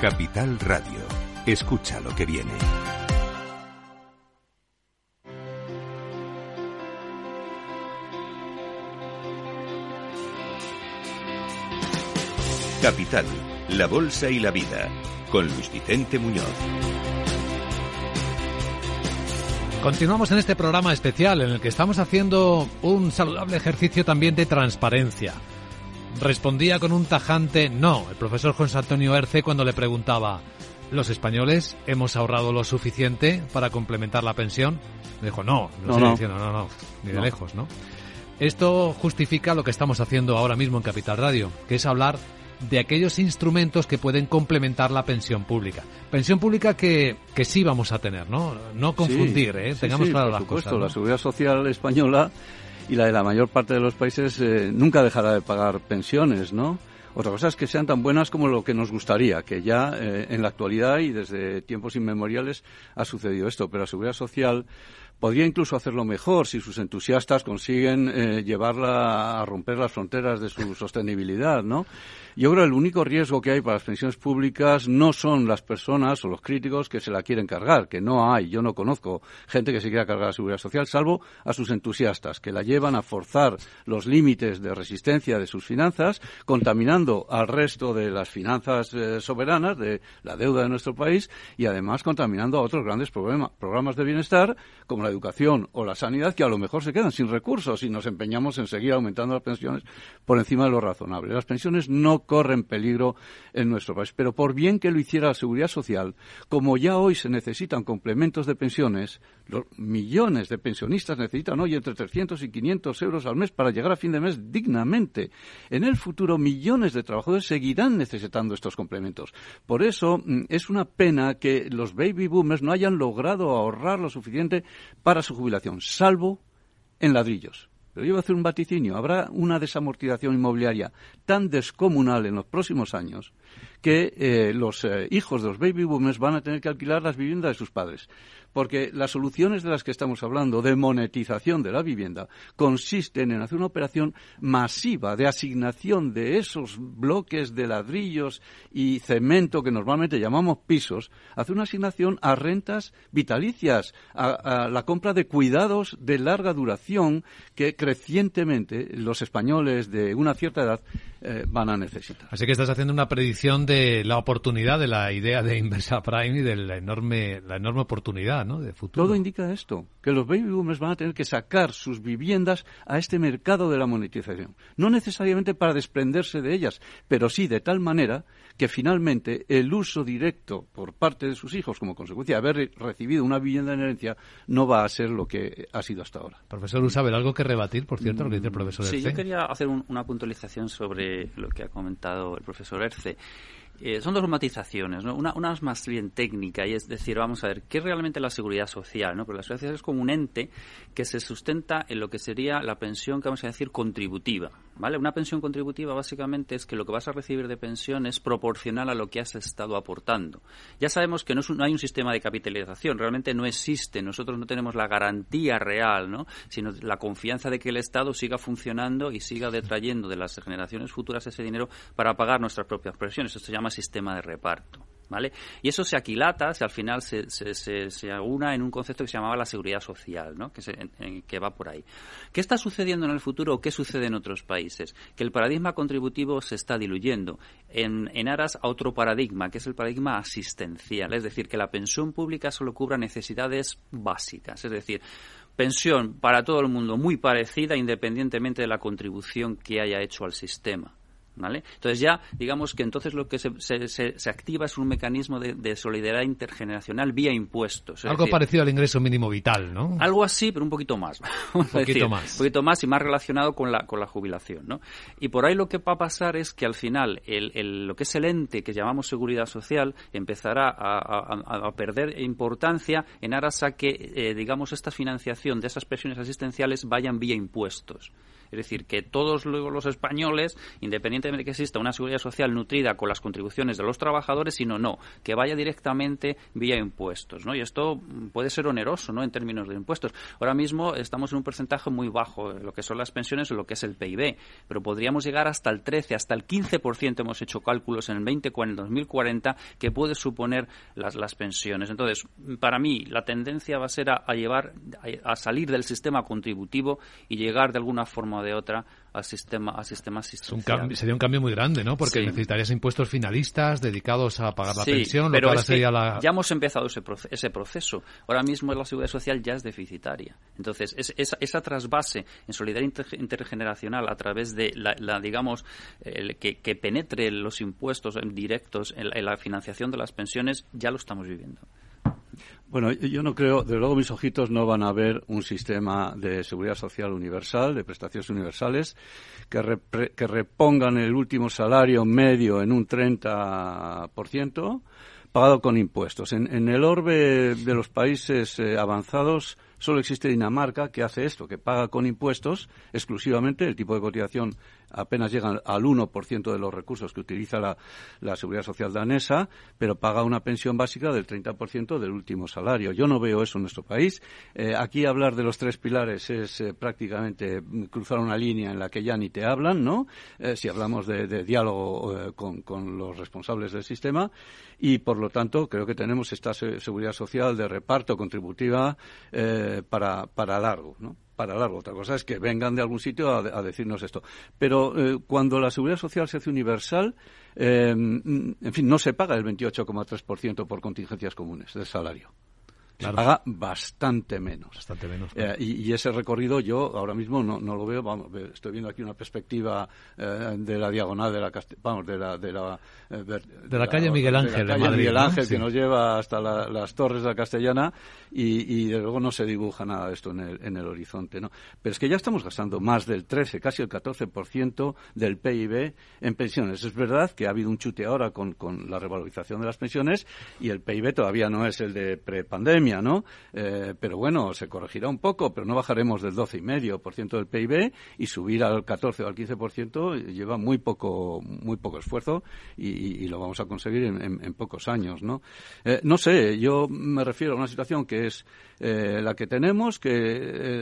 Capital Radio. Escucha lo que viene. Capital, la Bolsa y la Vida, con Luis Vicente Muñoz. Continuamos en este programa especial en el que estamos haciendo un saludable ejercicio también de transparencia. Respondía con un tajante no el profesor José Antonio Erce cuando le preguntaba ¿Los españoles hemos ahorrado lo suficiente para complementar la pensión? Me dijo, no, no, no, Diciendo, no, no, ni de lejos, ¿no? Esto justifica lo que estamos haciendo ahora mismo en Capital Radio, que es hablar de aquellos instrumentos que pueden complementar la pensión pública. Pensión pública que, que sí vamos a tener, ¿no? No confundir, ¿eh? Tengamos sí, claro por las supuesto, cosas. ¿no? La seguridad social española y la de la mayor parte de los países eh, nunca dejará de pagar pensiones, ¿no? Otra cosa es que sean tan buenas como lo que nos gustaría, que ya eh, en la actualidad y desde tiempos inmemoriales ha sucedido esto, pero la seguridad social podría incluso hacerlo mejor si sus entusiastas consiguen eh, llevarla a romper las fronteras de su sostenibilidad, ¿no? Yo creo que el único riesgo que hay para las pensiones públicas no son las personas o los críticos que se la quieren cargar, que no hay. Yo no conozco gente que se quiera cargar la seguridad social, salvo a sus entusiastas, que la llevan a forzar los límites de resistencia de sus finanzas, contaminando al resto de las finanzas eh, soberanas, de la deuda de nuestro país, y además contaminando a otros grandes problema- programas de bienestar, como la educación o la sanidad, que a lo mejor se quedan sin recursos si nos empeñamos en seguir aumentando las pensiones por encima de lo razonable. Las pensiones no corren peligro en nuestro país, pero por bien que lo hiciera la seguridad social, como ya hoy se necesitan complementos de pensiones, los millones de pensionistas necesitan hoy entre 300 y 500 euros al mes para llegar a fin de mes dignamente. En el futuro, millones de trabajadores seguirán necesitando estos complementos. Por eso, mm, es una pena que los baby boomers no hayan logrado ahorrar lo suficiente para su jubilación, salvo en ladrillos. Pero yo voy a hacer un vaticinio. Habrá una desamortización inmobiliaria tan descomunal en los próximos años que eh, los eh, hijos de los baby boomers van a tener que alquilar las viviendas de sus padres. Porque las soluciones de las que estamos hablando, de monetización de la vivienda, consisten en hacer una operación masiva de asignación de esos bloques de ladrillos y cemento que normalmente llamamos pisos, hacer una asignación a rentas vitalicias, a, a la compra de cuidados de larga duración que crecientemente los españoles de una cierta edad eh, van a necesitar. Así que estás haciendo una predicción de la oportunidad de la idea de Inversa Prime y de la enorme, la enorme oportunidad ¿no? de futuro. Todo indica esto, que los baby boomers van a tener que sacar sus viviendas a este mercado de la monetización. No necesariamente para desprenderse de ellas, pero sí de tal manera que finalmente el uso directo por parte de sus hijos como consecuencia de haber recibido una vivienda en herencia no va a ser lo que ha sido hasta ahora. Profesor Usabel, ¿algo que rebatir, por cierto, lo que dice el profesor Sí, Erce? yo quería hacer un- una puntualización sobre lo que ha comentado el profesor Erce. Eh, son dos matizaciones, ¿no? Una, una es más bien técnica y es decir, vamos a ver, ¿qué es realmente la seguridad social? ¿no? Porque la seguridad social es como un ente que se sustenta en lo que sería la pensión que vamos a decir contributiva, ¿vale? Una pensión contributiva básicamente es que lo que vas a recibir de pensión es proporcional a lo que has estado aportando. Ya sabemos que no, es un- no hay un sistema de capitalización, realmente no existe, nosotros no tenemos la garantía real, ¿no? Sino la confianza de que el Estado siga funcionando y siga detrayendo de las generaciones futuras ese dinero para pagar nuestras propias pensiones. Esto se llama sistema de reparto. ¿Vale? Y eso se aquilata, se, al final se, se, en un concepto que se llamaba la seguridad social, que, se- en- que va por ahí. ¿Qué está sucediendo en el futuro o qué sucede en otros países? Que el paradigma contributivo se está diluyendo en, en aras a otro paradigma, que es el paradigma asistencial, es decir, que la pensión pública solo cubra necesidades básicas, es decir, pensión para todo el mundo muy parecida independientemente de la contribución que haya hecho al sistema. ¿Vale? Entonces ya, digamos que entonces lo que se, se, se- se activa es un mecanismo de, de solidaridad intergeneracional vía impuestos. es Algo decir, parecido al ingreso mínimo vital, ¿no? algo así, pero un poquito más. Un poquito más. Un poquito más y más relacionado con la, con la jubilación. ¿no? Y por ahí lo que va a pasar es que al final el, el- lo que es el ente que llamamos seguridad social empezará a, a- a perder importancia en aras a que, eh, digamos, esta financiación de esas pensiones asistenciales vayan vía impuestos. Es decir, que todos los españoles, independientemente de que exista una seguridad social nutrida con las contribuciones de los trabajadores, sino no, que vaya directamente vía impuestos, ¿no? Y esto puede ser oneroso, ¿no? En términos de impuestos. Ahora mismo estamos en un porcentaje muy bajo lo que son las pensiones o lo que es el PIB, pero podríamos llegar hasta el 13, hasta el 15%, hemos hecho cálculos en el 20, en el 2040, que puede suponer las, las pensiones. Entonces, para mí, la tendencia va a ser a, llevar, a, salir del sistema contributivo y llegar de alguna forma o de otra al sistema, al sistema asistencial. sería un cambio muy grande, ¿no? Porque necesitarías impuestos finalistas dedicados a pagar la sí, pensión. Pero ya hemos empezado ese, ese proceso. Ahora mismo la seguridad social ya es deficitaria. Entonces, esa, esa trasvase en solidaridad intergeneracional a través de la, digamos, que, que, penetre los impuestos directos en la financiación de las pensiones, ya lo estamos viviendo. Bueno, yo no creo, desde luego mis ojitos no van a ver un sistema de seguridad social universal, de prestaciones universales, que, que repongan el último salario medio en un 30%, pagado con impuestos. En, el orbe de los países eh, avanzados solo existe Dinamarca que hace esto, que paga con impuestos exclusivamente el tipo de cotización apenas llegan al 1% de los recursos que utiliza la, Seguridad Social danesa, pero paga una pensión básica del 30% del último salario. Yo no veo eso en nuestro país. Eh, aquí hablar de los tres pilares es eh, prácticamente cruzar una línea en la que ya ni te hablan, ¿no? Eh, si hablamos de, diálogo con, con, los responsables del sistema. Y, por lo tanto, creo que tenemos esta seguridad social de reparto contributiva para, para largo, ¿no? Para largo. Otra cosa es que vengan de algún sitio a, decirnos esto. Pero eh, cuando la seguridad social se hace universal, eh, en fin, no se paga el 28,3% por contingencias comunes del salario se paga bastante menos. Bastante menos. Eh, y, ese recorrido yo ahora mismo no, no lo veo. Vamos, estoy viendo aquí una perspectiva eh, de la diagonal de la vamos de la de la, eh, de, la, calle Miguel Ángel, de, calle Miguel Ángel que nos lleva hasta las torres de la Castellana y, y de luego no se dibuja nada de esto en el, en el horizonte, ¿no? Pero es que ya estamos gastando más del 13, casi el 14% del PIB en pensiones. Es verdad que ha habido un chute ahora con, con la revalorización de las pensiones y el PIB todavía no es el de prepandemia ¿no? Eh, pero bueno, se corregirá un poco, pero no bajaremos del 12,5% del PIB y subir al 14 o al 15% lleva muy poco, muy poco esfuerzo y, lo vamos a conseguir en, pocos años, ¿no? Eh, no sé, yo me refiero a una situación que es eh, la que tenemos, que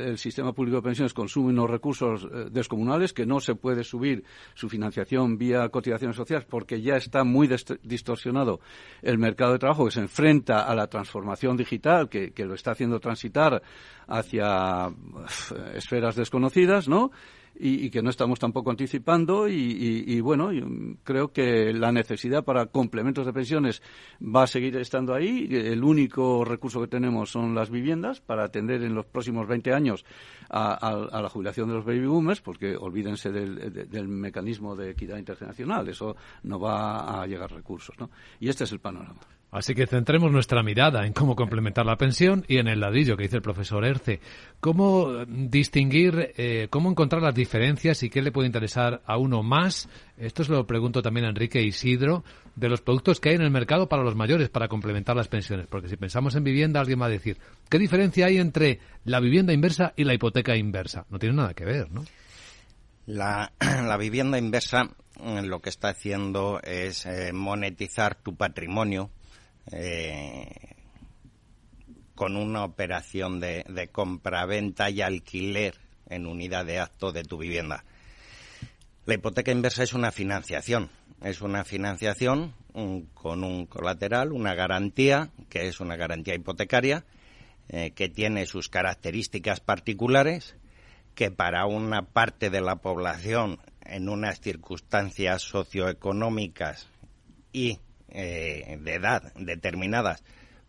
el sistema público de pensiones consume unos recursos descomunales, que no se puede subir su financiación vía cotizaciones sociales porque ya está muy distorsionado el mercado de trabajo que se enfrenta a la transformación digital que, lo está haciendo transitar hacia esferas desconocidas, ¿no? Y, que no estamos tampoco anticipando y, bueno, creo que la necesidad para complementos de pensiones va a seguir estando ahí. El único recurso que tenemos son las viviendas para atender en los próximos 20 años a, la jubilación de los baby boomers, porque olvídense del, mecanismo de equidad internacional, eso no va a llegar recursos, ¿no? Y este es el panorama. Así que centremos nuestra mirada en cómo complementar la pensión y en el ladrillo que dice el profesor Erce. ¿Cómo distinguir, eh, cómo encontrar las diferencias y qué le puede interesar a uno más? Esto se lo pregunto también a Enrique Isidro, de los productos que hay en el mercado para los mayores para complementar las pensiones. Porque si pensamos en vivienda, alguien va a decir, ¿qué diferencia hay entre la vivienda inversa y la hipoteca inversa? No tiene nada que ver, ¿no? La, vivienda inversa lo que está haciendo es eh, monetizar tu patrimonio eh, con una operación de, de compra-venta y alquiler en unidad de acto de tu vivienda. La hipoteca inversa es una financiación, es una financiación con un colateral, una garantía, que es una garantía hipotecaria, eh, que tiene sus características particulares, que para una parte de la población en unas circunstancias socioeconómicas y eh, de edad determinadas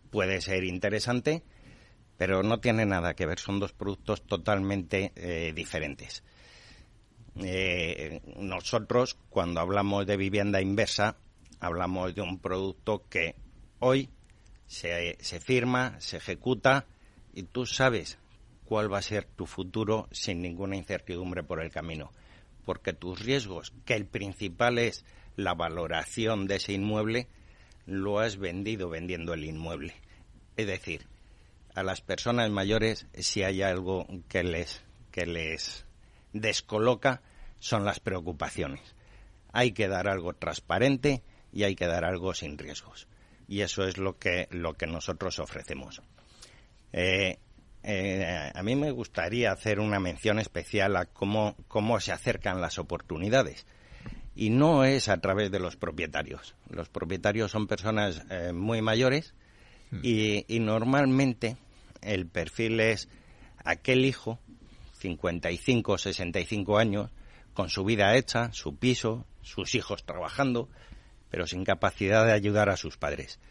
puede ser interesante, pero no tiene nada que ver, son dos productos totalmente eh, diferentes. Eh, nosotros, cuando hablamos de vivienda inversa, hablamos de un producto que hoy se, se firma, se ejecuta y tú sabes cuál va a ser tu futuro sin ninguna incertidumbre por el camino. Porque tus riesgos, que el principal es la valoración de ese inmueble lo has vendido vendiendo el inmueble. Es decir, a las personas mayores si hay algo que les que les descoloca son las preocupaciones. Hay que dar algo transparente y hay que dar algo sin riesgos. Y eso es lo que, lo que nosotros ofrecemos. Eh, eh, a mí me gustaría hacer una mención especial a cómo, cómo se acercan las oportunidades. Y no es a través de los propietarios. Los propietarios son personas eh, muy mayores hmm. y, y normalmente el perfil es aquel hijo, 55, 65 años, con su vida hecha, su piso, sus hijos trabajando, pero sin capacidad de ayudar a sus padres.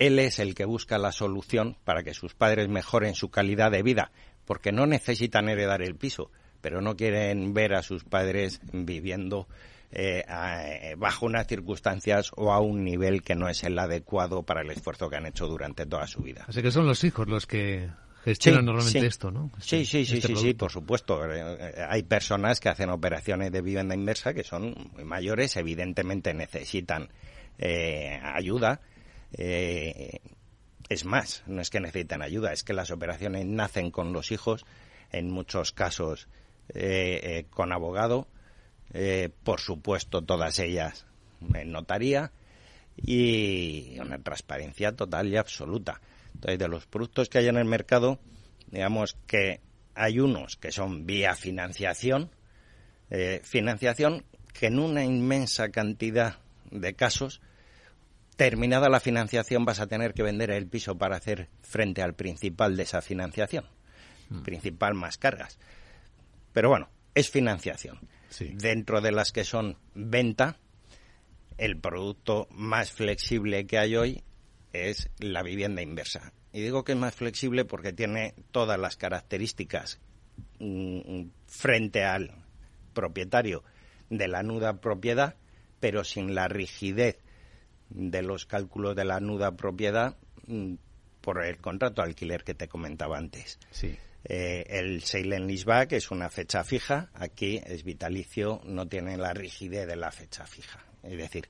Él es el que busca la solución para que sus padres mejoren su calidad de vida, porque no necesitan heredar el piso, pero no quieren ver a sus padres viviendo eh, eh, bajo unas circunstancias o a un nivel que no es el adecuado para el esfuerzo que han hecho durante toda su vida. Así que son los hijos los que gestionan normalmente esto, ¿no? sí, sí, sí, este sí, sí, por supuesto. Eh, hay personas que hacen operaciones de vivienda inversa que son muy mayores, evidentemente necesitan ayuda. es más, no es que necesitan ayuda, es que las operaciones nacen con los hijos, en muchos casos con abogado eh, por supuesto todas ellas en notaría y una transparencia total y absoluta. Entonces, de los productos que hay en el mercado, digamos que hay unos que son vía financiación, eh, financiación que en una inmensa cantidad de casos, terminada la financiación, vas a tener que vender el piso para hacer frente al principal de esa financiación, mm. principal más cargas. Pero bueno, es financiación. Dentro de las que son venta, el producto más flexible que hay hoy es la vivienda inversa. Y digo que es más flexible porque tiene todas las características mm, frente al propietario de la nuda propiedad, pero sin la rigidez de los cálculos de la nuda propiedad mm, por el contrato de alquiler que te comentaba antes. Sí. Eh, el sale and leaseback es una fecha fija, aquí es vitalicio, no tiene la rigidez de la fecha fija. Es decir,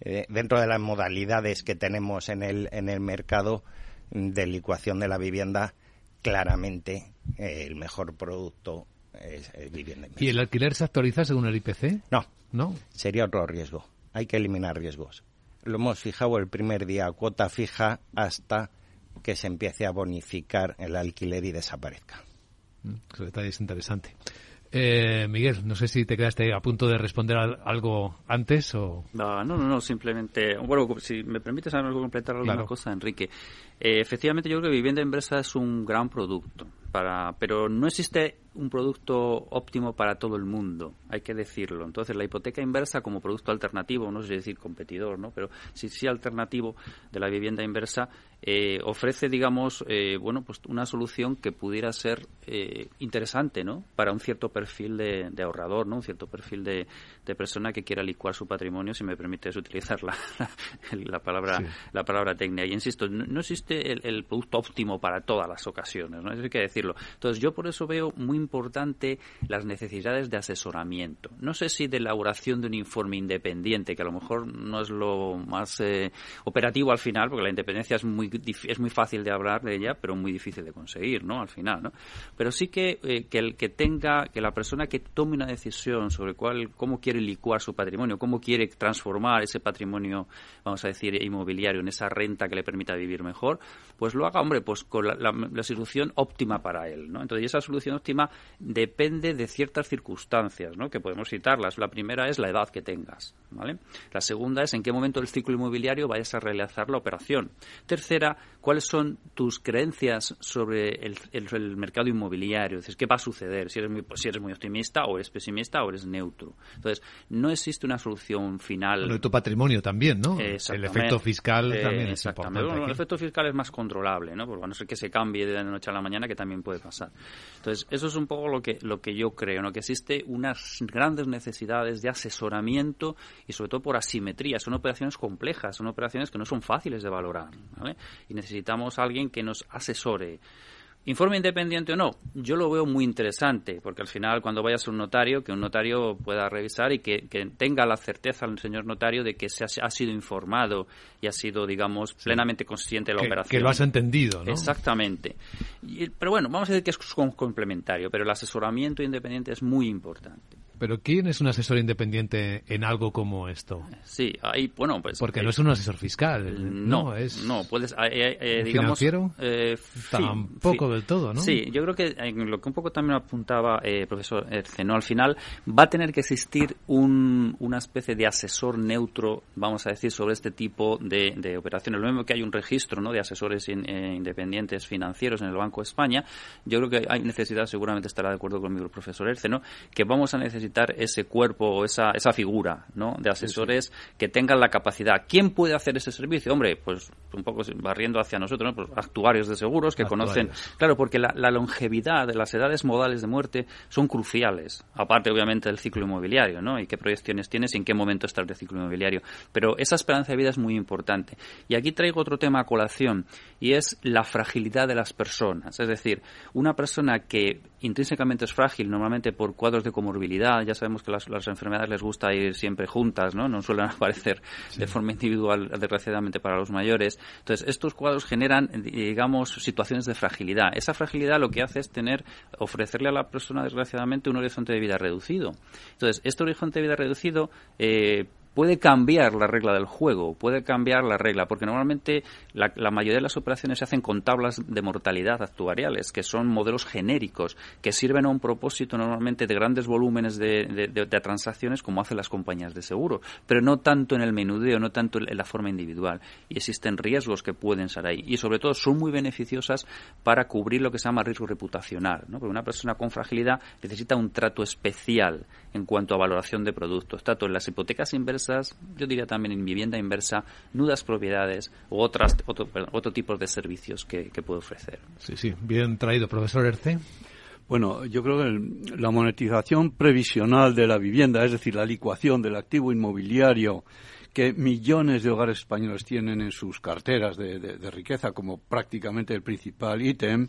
eh, dentro de las modalidades que tenemos en el, en el mercado de licuación de la vivienda, claramente eh, el mejor producto es, vivienda. ¿Y el alquiler se actualiza según el IPC? No. ¿No? Sería otro riesgo. Hay que eliminar riesgos. Lo hemos fijado el primer día, cuota fija hasta que se empiece a bonificar el alquiler y desaparezca. Mm, ese detalle es interesante. Eh, Miguel, no sé si te quedaste a punto de responder algo antes o... No, no, no, simplemente... Bueno, si me permites algo completar alguna cosa, Enrique. Eh, efectivamente, yo creo que vivienda inversa es un gran producto, para, pero no existe un producto óptimo para todo el mundo, hay que decirlo. Entonces, la hipoteca inversa como producto alternativo, no sé decir competidor, ¿no? pero sí, sí alternativo de la vivienda inversa, eh, ofrece, digamos, eh, bueno, pues una solución que pudiera ser eh, interesante, ¿no? Para un cierto perfil de, ahorrador, ¿no? Un cierto perfil de, persona que quiera licuar su patrimonio, si me permites utilizar la, la, palabra la palabra técnica. Y insisto, no, existe el, producto óptimo para todas las ocasiones, ¿no? Eso hay que decirlo. Entonces, yo por eso veo muy importante las necesidades de asesoramiento. No sé si de elaboración de un informe independiente, que a lo mejor no es lo más operativo al final, porque la independencia es muy es muy fácil de hablar de ella, pero muy difícil de conseguir, ¿no? Al final, ¿no? Pero sí que, eh, que que tenga, que la persona que tome una decisión sobre cuál, cómo quiere licuar su patrimonio, cómo quiere transformar ese patrimonio, vamos a decir, inmobiliario en esa renta que le permita vivir mejor, pues lo haga, hombre, pues con la, solución óptima para él, ¿no? Entonces, esa solución óptima depende de ciertas circunstancias, ¿no? Que podemos citarlas. La primera es la edad que tengas, ¿vale? La segunda es en qué momento del ciclo inmobiliario vayas a realizar la operación. Tercera, cuáles son tus creencias sobre el, mercado inmobiliario. Dices, ¿qué va a suceder? Si eres, muy, si eres muy optimista o eres pesimista o eres neutro. Entonces, no existe una noche final. Bueno, tu patrimonio también, ¿no? El efecto fiscal también es importante. el efecto fiscal es más controlable, ¿no? Porque a no ser que se cambie de la noche a la mañana, que también puede pasar. Entonces, eso es un poco lo que, lo que yo creo, ¿no? Que existe unas grandes necesidades de asesoramiento y sobre todo por asimetría. Son operaciones complejas, son operaciones que no son fáciles de valorar, ¿vale? y necesitamos alguien que nos asesore Informe independiente o no, yo lo veo muy interesante, porque al final cuando vayas a un notario, que un notario pueda revisar y que, tenga la certeza el señor notario de que se ha, sido informado y ha sido, digamos, plenamente consciente de la operación. Que lo has entendido, ¿no? Exactamente. pero bueno, vamos a decir que es complementario, pero el asesoramiento independiente es muy importante. Pero ¿quién es un asesor independiente en algo como esto? Sí, ahí, bueno, pues... Porque no es un asesor fiscal, no, es... No, puedes, eh, eh, digamos... ¿Financiero? Eh, Tampoco del todo, ¿no? Sí, yo creo que en lo que un poco también apuntaba el profesor Erceno, al final va a tener que existir un, una especie de asesor neutro, vamos a decir, sobre este tipo de, operaciones. Lo mismo que hay un registro ¿no? de asesores independientes financieros en el Banco de España, yo creo que hay necesidad, seguramente estará de acuerdo conmigo el profesor Erceno, que vamos a necesitar ese cuerpo o esa, esa figura ¿no? de asesores que tengan la capacidad. ¿Quién puede hacer ese servicio? Hombre, pues un poco barriendo hacia nosotros, pues actuarios de seguros que conocen. Claro, porque la, longevidad de las edades modales de muerte son cruciales, aparte obviamente del ciclo inmobiliario, ¿no? Y qué proyecciones tienes y en qué momento está el ciclo inmobiliario. Pero esa esperanza de vida es muy importante. Y aquí traigo otro tema a colación y es la fragilidad de las personas. Es decir, una persona que intrínsecamente es frágil, normalmente por cuadros de comorbilidad, ya sabemos que las, enfermedades les gusta ir siempre juntas, ¿no? No suelen aparecer de forma individual, desgraciadamente, para los mayores. Entonces, estos cuadros generan, digamos, situaciones de fragilidad. Esa fragilidad lo que hace es tener, ofrecerle a la persona, desgraciadamente, un horizonte de vida reducido. Entonces, este horizonte de vida reducido eh, puede cambiar la regla del juego, puede cambiar la regla, porque normalmente la, mayoría de las operaciones se hacen con tablas de mortalidad actuariales, que son modelos genéricos, que sirven a un propósito normalmente de grandes volúmenes de, transacciones como hacen las compañías de seguro, pero no tanto en el menudeo, no tanto en la forma individual. Y existen riesgos que pueden ser ahí. Y sobre todo son muy beneficiosas para cubrir lo que se llama riesgo reputacional, porque una persona con fragilidad necesita un trato especial en cuanto a valoración de productos, tanto en las hipotecas inversas, yo diría también en vivienda inversa, nudas propiedades u otras, otro, otro tipo de servicios que, puede ofrecer. Sí, sí, bien traído, profesor Erce. Bueno, yo creo que la monetización previsional de la vivienda, es decir, la licuación del activo inmobiliario que millones de hogares españoles tienen en sus carteras de, riqueza como prácticamente el principal ítem,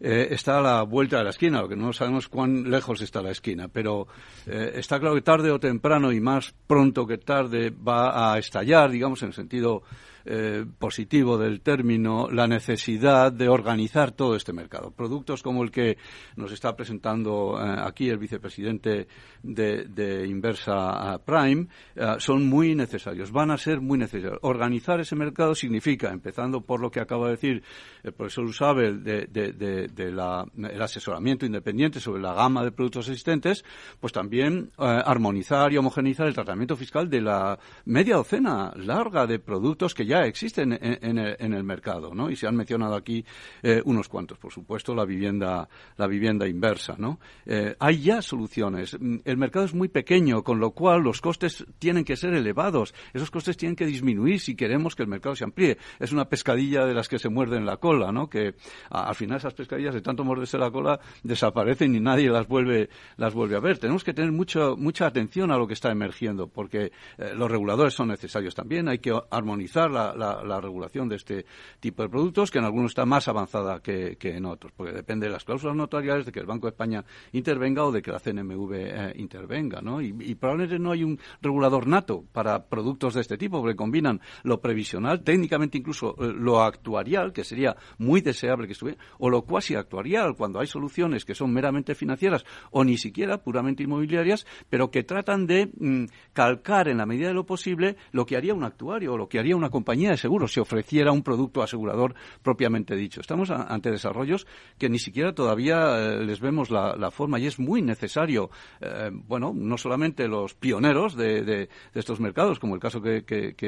eh, está a la vuelta de la esquina, lo que no sabemos cuán lejos está la esquina, pero eh, está claro que tarde o temprano y más pronto que tarde va a estallar, digamos, en el sentido eh, positivo del término la necesidad de organizar todo este mercado. Productos como el que nos está presentando eh, aquí el vicepresidente de, Inversa Prime eh, son muy necesarios, van a ser muy necesarios. Organizar ese mercado significa, empezando por lo que acaba de decir el profesor Usabel, de, el asesoramiento independiente sobre la gama de productos existentes, pues también armonizar y homogeneizar el tratamiento fiscal de la media docena larga de productos que ya existen en, el, mercado, ¿no? Y se han mencionado aquí eh, unos cuantos, por supuesto, la vivienda, la vivienda inversa, ¿no? Eh, hay ya soluciones. El mercado es muy pequeño, con lo cual los costes tienen que ser elevados. Esos costes tienen que disminuir si queremos que el mercado se amplíe. Es una pescadilla de las que se muerden la cola, ¿no? Que al final esas pescadillas de tanto morderse la cola desaparecen y nadie las vuelve, las vuelve a ver. Tenemos que tener mucho, mucha atención a lo que está emergiendo, porque eh, los reguladores son necesarios también. Hay que armonizar la, la, regulación de este tipo de productos, que en algunos está más avanzada que, en otros, porque depende de las cláusulas notariales, de que el Banco de España intervenga o de que la CNMV eh, intervenga, ¿no? Y, probablemente no hay un regulador nato para productos de este tipo, porque combinan lo previsional, técnicamente incluso eh, lo actuarial, que sería muy deseable que estuviera, o lo cuasi actuarial, cuando hay soluciones que son meramente financieras o ni siquiera puramente inmobiliarias, pero que tratan de mm, calcar en la medida de lo posible lo que haría un actuario o lo que haría una compañía de seguros si ofreciera un producto asegurador propiamente dicho. Estamos ante desarrollos que ni siquiera todavía eh, les vemos la, forma y es muy necesario, eh, bueno, no solamente los pioneros de, estos mercados, como el caso que,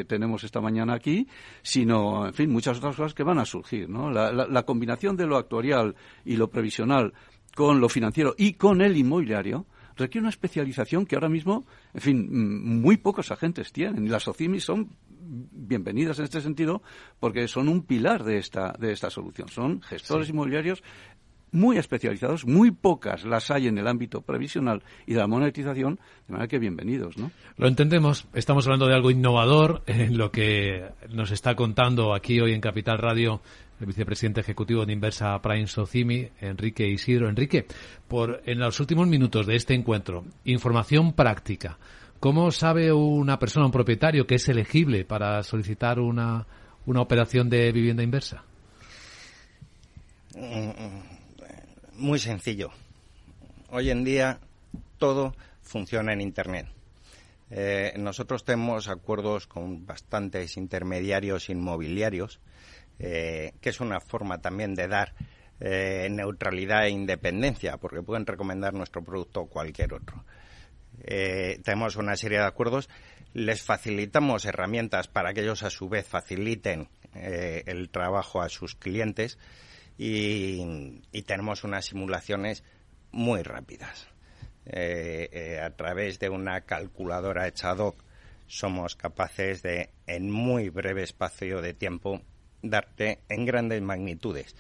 tenemos esta mañana aquí, sino, en fin, muchas otras cosas que van a surgir. ¿no? la combinación de lo actuarial y lo previsional con lo financiero y con el inmobiliario requiere una especialización que ahora mismo, en fin, muy pocos agentes tienen. Y las OCIMI son bienvenidas en este sentido porque son un pilar de esta, de esta solución. Son gestores inmobiliarios muy especializados, muy pocas las hay en el ámbito previsional y de la monetización, de manera que bienvenidos, ¿no? Lo entendemos, estamos hablando de algo innovador en lo que nos está contando aquí hoy en Capital Radio el vicepresidente ejecutivo de Inversa Prime Socimi, Enrique Isidro. Enrique, por en los últimos minutos de este encuentro, información práctica. ¿Cómo sabe una persona, un propietario, que es elegible para solicitar una, una operación de vivienda inversa? Muy sencillo. Hoy en día todo funciona en Internet. Eh, nosotros tenemos acuerdos con bastantes intermediarios inmobiliarios, eh, que es una forma también de dar eh, neutralidad e independencia, porque pueden recomendar nuestro producto o cualquier otro. Tenemos una serie de acuerdos, les facilitamos herramientas para que ellos a su vez faciliten el trabajo a sus clientes y, y tenemos unas simulaciones muy rápidas. Eh, eh, a través de una calculadora hecha ad hoc somos capaces de, en muy breve espacio de tiempo, darte en grandes magnitudes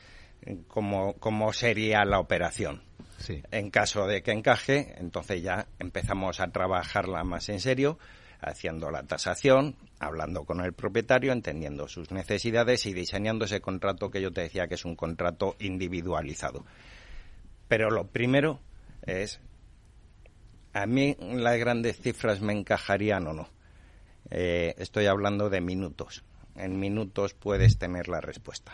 cómo, cómo sería la operación. En caso de que encaje, entonces ya empezamos a trabajarla más en serio, haciendo la tasación, hablando con el propietario, entendiendo sus necesidades y diseñando ese contrato que yo te decía que es un contrato individualizado. Pero lo primero es a mí las grandes cifras me encajarían o no. Eh, estoy hablando de minutos. En minutos puedes tener la respuesta.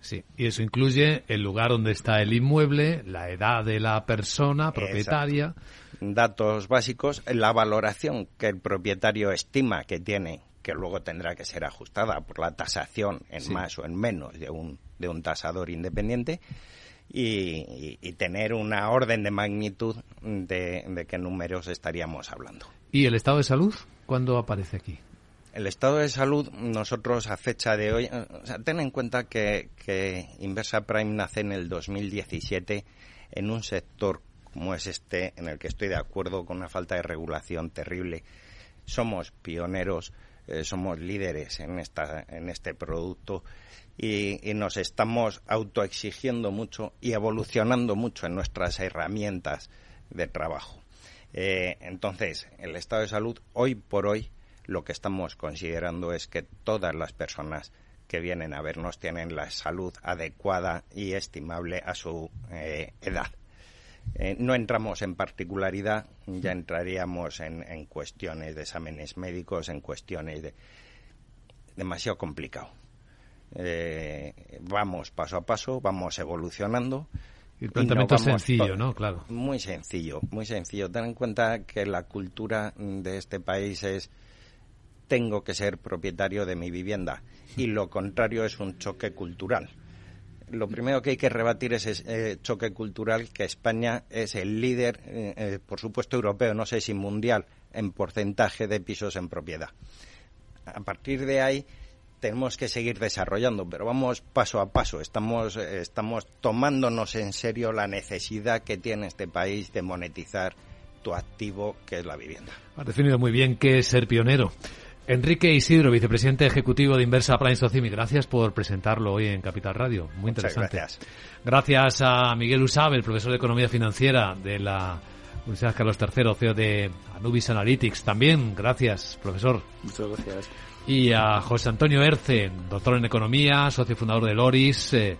Sí, y eso incluye el lugar donde está el inmueble, la edad de la persona propietaria. Datos básicos, la valoración que el propietario estima que tiene, que luego tendrá que ser ajustada por la tasación en más o en menos de un, de un tasador independiente y, tener una orden de magnitud de, qué números estaríamos hablando. ¿Y el estado de salud cuándo aparece aquí? El estado de salud, nosotros a fecha de hoy, o sea, ten en cuenta que, que Inversa Prime nace en el 2017 en un sector como es este, en el que estoy de acuerdo con una falta de regulación terrible. Somos pioneros, eh, somos líderes en, esta, en este producto y, nos estamos autoexigiendo mucho y evolucionando mucho en nuestras herramientas de trabajo. Eh, entonces, el estado de salud, hoy por hoy, lo que estamos considerando es que todas las personas que vienen a vernos tienen la salud adecuada y estimable a su eh, edad. Eh, no entramos en particularidad, ya entraríamos en, en, cuestiones de exámenes médicos, en cuestiones de demasiado complicado. Eh, vamos paso a paso, vamos evolucionando. El planteamiento es sencillo, ¿no? Claro. Muy sencillo, muy sencillo. Ten en cuenta que la cultura de este país es tengo que ser propietario de mi vivienda y lo contrario es un choque cultural. Lo primero que hay que rebatir es ese eh, choque cultural que España es el líder, eh, por supuesto europeo, no sé si mundial, en porcentaje de pisos en propiedad. A partir de ahí tenemos que seguir desarrollando, pero vamos paso a paso. Estamos, estamos tomándonos en serio la necesidad que tiene este país de monetizar tu activo, que es la vivienda. Has definido muy bien qué es ser pionero. Enrique Isidro, vicepresidente ejecutivo de Inversa Prime Socimi, gracias por presentarlo hoy en Capital Radio. Muy interesante. gracias. Gracias a Miguel Usabe, el profesor de Economía Financiera de la Universidad Carlos III, CEO de Anubis Analytics. También, gracias, profesor. Muchas gracias y a José Antonio Erce, doctor en Economía, socio fundador de Loris. Eh,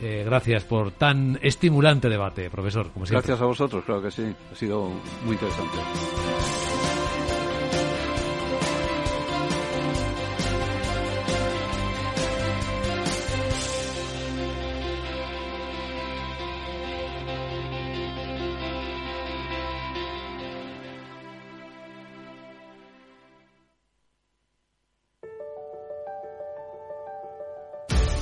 eh, gracias por tan estimulante debate, profesor. Como. Gracias a vosotros, claro que sí. Ha sido muy interesante.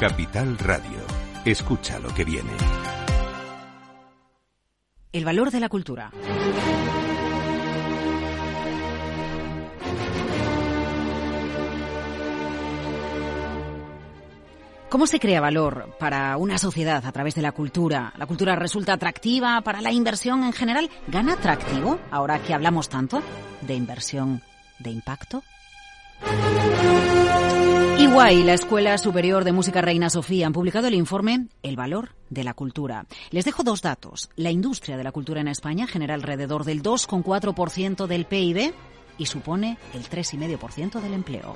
Capital Radio. Escucha lo que viene. El valor de la cultura. ¿Cómo se crea valor para una sociedad a través de la cultura? ¿La cultura resulta atractiva para la inversión en general? ¿Gana atractivo ahora que hablamos tanto de inversión de impacto? Iguay, la Escuela Superior de Música Reina Sofía han publicado el informe El valor de la cultura. Les dejo dos datos. La industria de la cultura en España genera alrededor del 2,4% del PIB y supone el 3,5% del empleo.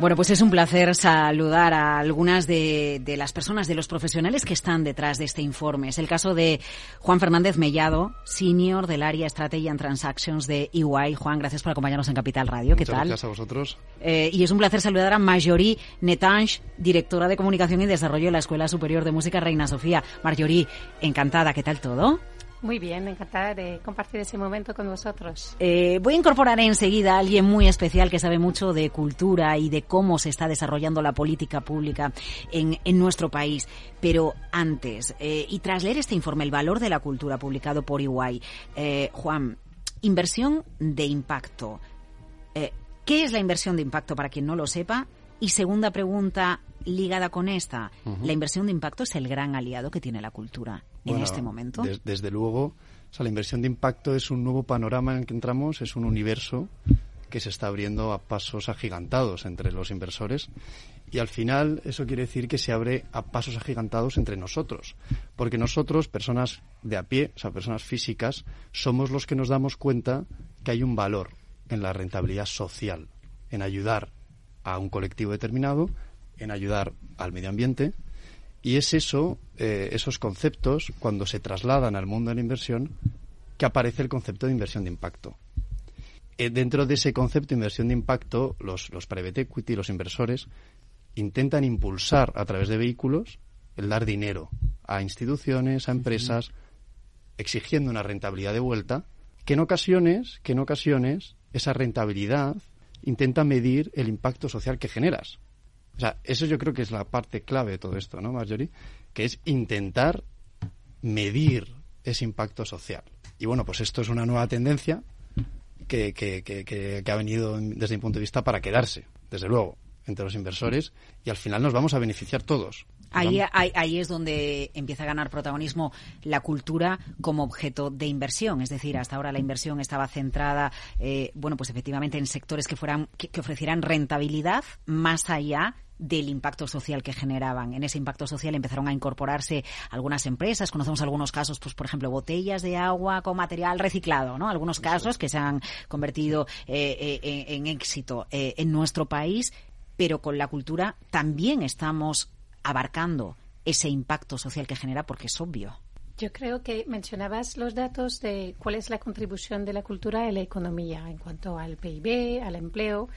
Bueno, pues es un placer saludar a algunas de, las personas, de los profesionales que están detrás de este informe. Es el caso de Juan Fernández Mellado, senior del área Strategy and Transactions de EY. Juan, gracias por acompañarnos en Capital Radio. ¿Qué tal? Gracias a vosotros. Eh, y es un placer saludar a Marjorie Netange, directora de Comunicación y Desarrollo de la Escuela Superior de Música Reina Sofía. Marjorie, encantada. ¿Qué tal todo? Muy bien, encantada de compartir ese momento con vosotros. Eh, voy a incorporar enseguida a alguien muy especial que sabe mucho de cultura y de cómo se está desarrollando la política pública en, en nuestro país. Pero antes, eh, y tras leer este informe, El valor de la cultura publicado por Iguay, eh, Juan, inversión de impacto. ¿Qué es la inversión de impacto para quien no lo sepa? Y segunda pregunta ligada con esta, la inversión de impacto es el gran aliado que tiene la cultura en este momento. desde luego, la inversión de impacto es un nuevo panorama en el que entramos, es un universo que se está abriendo a pasos agigantados entre los inversores y al final eso quiere decir que se abre a pasos agigantados entre nosotros, porque nosotros, personas de a pie, o sea, personas físicas, somos los que nos damos cuenta que hay un valor en la rentabilidad social, en ayudar a un colectivo determinado, en ayudar al medio ambiente, y es eso, eh, esos conceptos, cuando se trasladan al mundo de la inversión, que aparece el concepto de inversión de impacto. Eh, dentro de ese concepto de inversión de impacto, los, los private equity, los inversores, intentan impulsar a través de vehículos el dar dinero a instituciones, a empresas, exigiendo una rentabilidad de vuelta, que en ocasiones, que en ocasiones, esa rentabilidad intenta medir el impacto social que generas. O sea, eso yo creo que es la parte clave de todo esto, ¿no, Marjorie? Que es intentar medir ese impacto social. Y bueno, pues esto es una nueva tendencia que, que, que, que ha venido desde mi punto de vista para quedarse, desde luego, entre los inversores y al final nos vamos a beneficiar todos. Ahí, ahí, es donde empieza a ganar protagonismo la cultura como objeto de inversión. Es decir, hasta ahora la inversión estaba centrada, eh, bueno, pues efectivamente en sectores que fueran, que, ofrecieran rentabilidad más allá del impacto social que generaban. En ese impacto social empezaron a incorporarse algunas empresas. Conocemos algunos casos, pues por ejemplo, botellas de agua con material reciclado, ¿no? Algunos casos que se han convertido eh, eh, en, éxito eh, en nuestro país, pero con la cultura también estamos abarcando ese impacto social que genera porque es obvio. Yo creo que mencionabas los datos de cuál es la contribución de la cultura en la economía en cuanto al PIB, al empleo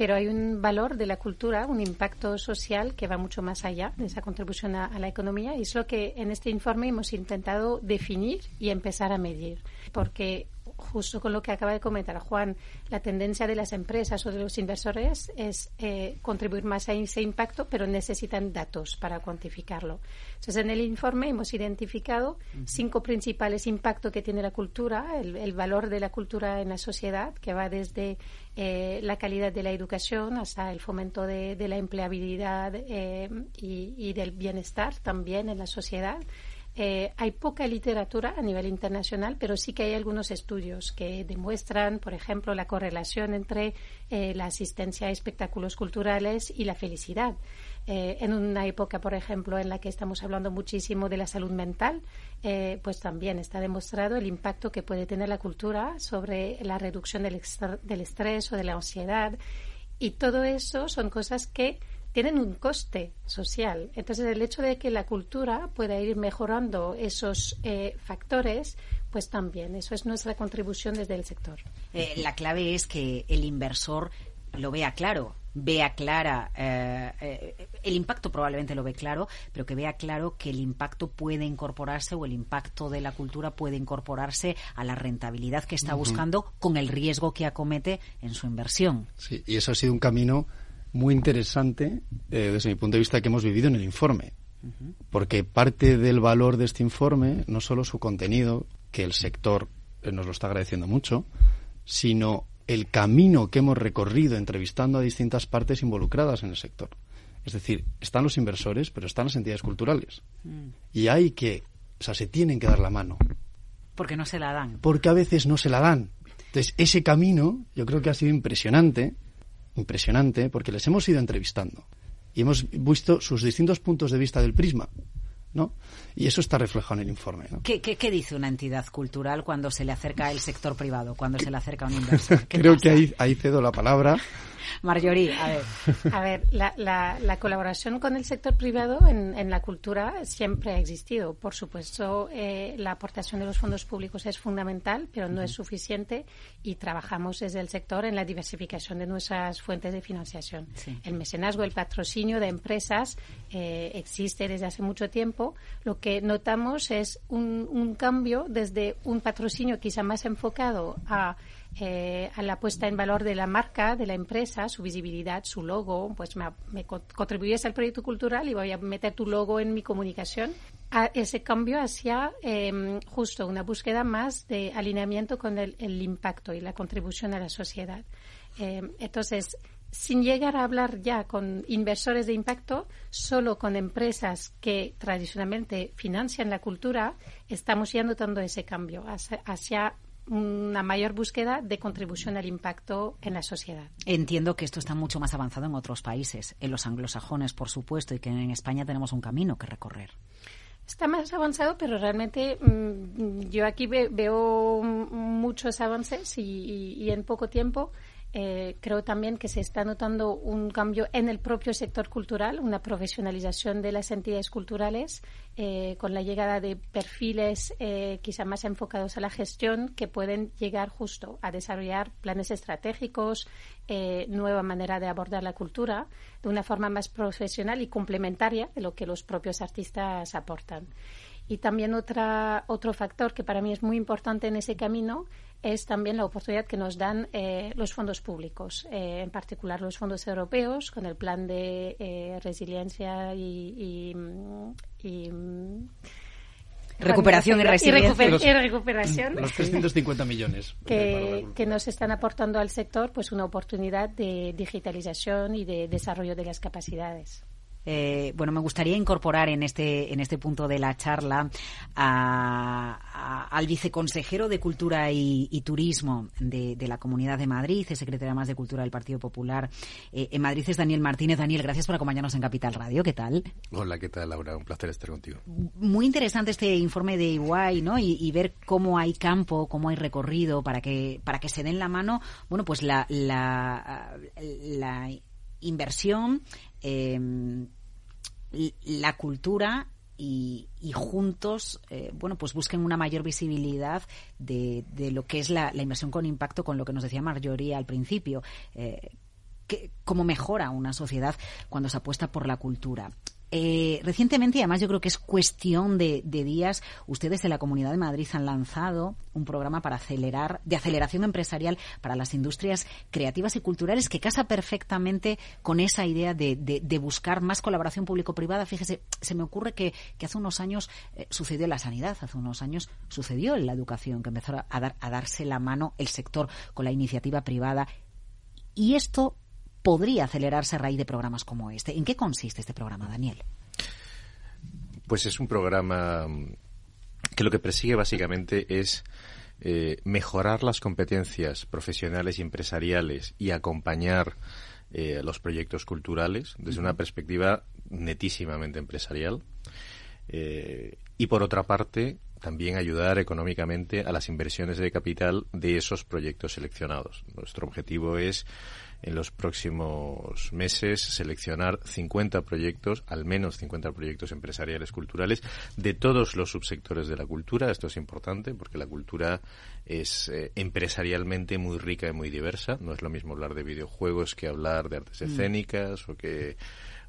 pero hay un valor de la cultura, un impacto social que va mucho más allá de esa contribución a, la economía. Y es lo que en este informe hemos intentado definir y empezar a medir, porque justo con lo que acaba de comentar Juan, la tendencia de las empresas o de los inversores es eh, contribuir más a ese impacto, pero necesitan datos para cuantificarlo. Entonces, en el informe hemos identificado cinco principales impactos que tiene la cultura, el, valor de la cultura en la sociedad, que va desde eh, la calidad de la educación hasta el fomento de, la empleabilidad eh, y, y del bienestar también en la sociedad eh, hay poca literatura a nivel internacional, pero sí que hay algunos estudios que demuestran, por ejemplo, la correlación entre eh, la asistencia a espectáculos culturales y la felicidad. Eh, en una época, por ejemplo, en la que estamos hablando muchísimo de la salud mental, pues también está demostrado el impacto que puede tener la cultura sobre la reducción del, del estrés o de la ansiedad. Y todo eso son cosas que tienen un coste social. Entonces, el hecho de que la cultura pueda ir mejorando esos eh, factores, pues también, eso es nuestra contribución desde el sector. Eh, la clave es que el inversor lo vea claro, vea clara, eh, el impacto probablemente lo ve claro, pero que vea claro que el impacto puede incorporarse o el impacto de la cultura puede incorporarse a la rentabilidad que está buscando con el riesgo que acomete en su inversión. Sí, y eso ha sido un camino muy interesante eh, desde mi punto de vista que hemos vivido en el informe. Porque parte del valor de este informe, no solo su contenido, que el sector eh, nos lo está agradeciendo mucho, sino el camino que hemos recorrido entrevistando a distintas partes involucradas en el sector. Es decir, están los inversores, pero están las entidades culturales. Mm. Y hay que, o sea, se tienen que dar la mano. Porque no se la dan. Porque a veces no se la dan. Entonces, ese camino yo creo que ha sido impresionante impresionante porque les hemos ido entrevistando y hemos visto sus distintos puntos de vista del prisma. ¿no? Y eso está reflejado en el informe. ¿Qué, qué, dice una entidad cultural cuando se le acerca el sector privado, cuando se le acerca un inversor? Creo que ahí, ahí cedo la palabra Marjorie, a ver. A ver, la, la, colaboración con el sector privado en, en, la cultura siempre ha existido. Por supuesto, eh, la aportación de los fondos públicos es fundamental, pero no es suficiente y trabajamos desde el sector en la diversificación de nuestras fuentes de financiación. El mecenazgo, el patrocinio de empresas eh, existe desde hace mucho tiempo. Lo que notamos es un, un cambio desde un patrocinio quizá más enfocado a eh, a la puesta en valor de la marca, de la empresa, su visibilidad, su logo, pues me, contribuyes al proyecto cultural y voy a meter tu logo en mi comunicación. Ese cambio hacia em, justo una búsqueda más de alineamiento con el, impacto y la contribución a la sociedad. Em, entonces, sin llegar a hablar ya con inversores de impacto, solo con empresas que tradicionalmente financian la cultura, estamos ya notando ese cambio hacia una mayor búsqueda de contribución al impacto en la sociedad. Entiendo que esto está mucho más avanzado en otros países, en los anglosajones, por supuesto, y que en España tenemos un camino que recorrer. Está más avanzado, pero realmente mm, yo aquí veo muchos avances y en poco tiempo. Eh, creo también que se está notando un cambio en el propio sector cultural, una profesionalización de las entidades culturales, eh, con la llegada de perfiles eh, quizá más enfocados a la gestión que pueden llegar justo a desarrollar planes estratégicos, nueva manera de abordar la cultura de una forma más profesional y complementaria de lo que los propios artistas aportan. Y también otra, otro factor que para mí es muy importante en ese camino es también la oportunidad que nos dan eh, los fondos públicos, eh, en particular los fondos europeos, con el plan de eh, resiliencia y, recuperación y resiliencia. recuperación. Los 350 millones. Que, que, nos están aportando al sector pues una oportunidad de digitalización y de desarrollo de las capacidades. Eh, bueno, me gustaría incorporar en este, en este punto de la charla al viceconsejero de Cultura y, Turismo de, la Comunidad de Madrid, el secretario más de Cultura del Partido Popular eh, en Madrid es Daniel Martínez. Daniel, gracias por acompañarnos en Capital Radio. ¿Qué tal? Hola, ¿qué tal, Laura? Un placer estar contigo. Muy interesante este informe de Iguay, ¿no? Y, ver cómo hay campo, cómo hay recorrido para que, para que se den la mano, bueno, pues la, la, la inversión eh, la cultura y, juntos, eh, bueno, pues busquen una mayor visibilidad de, de lo que es la, inversión con impacto, con lo que nos decía Marjorie al principio. Eh, cómo mejora una sociedad cuando se apuesta por la cultura. Eh, recientemente, y además yo creo que es cuestión de, días, ustedes en la Comunidad de Madrid han lanzado un programa para acelerar, de aceleración empresarial para las industrias creativas y culturales que casa perfectamente con esa idea de, buscar más colaboración público-privada. Fíjese, se me ocurre que, hace unos años eh, sucedió en la sanidad, hace unos años sucedió en la educación, que empezó a, dar, a darse la mano el sector con la iniciativa privada. Y esto podría acelerarse a raíz de programas como este. ¿En qué consiste este programa, Daniel? Pues es un programa que lo que persigue básicamente es eh, mejorar las competencias profesionales y empresariales y acompañar eh, los proyectos culturales desde una perspectiva netísimamente empresarial. Eh, y por otra parte, también ayudar económicamente a las inversiones de capital de esos proyectos seleccionados. Nuestro objetivo es en los próximos meses seleccionar 50 proyectos, al menos 50 proyectos empresariales culturales de todos los subsectores de la cultura. Esto es importante porque la cultura es eh, empresarialmente muy rica y muy diversa. No es lo mismo hablar de videojuegos que hablar de artes mm. escénicas o que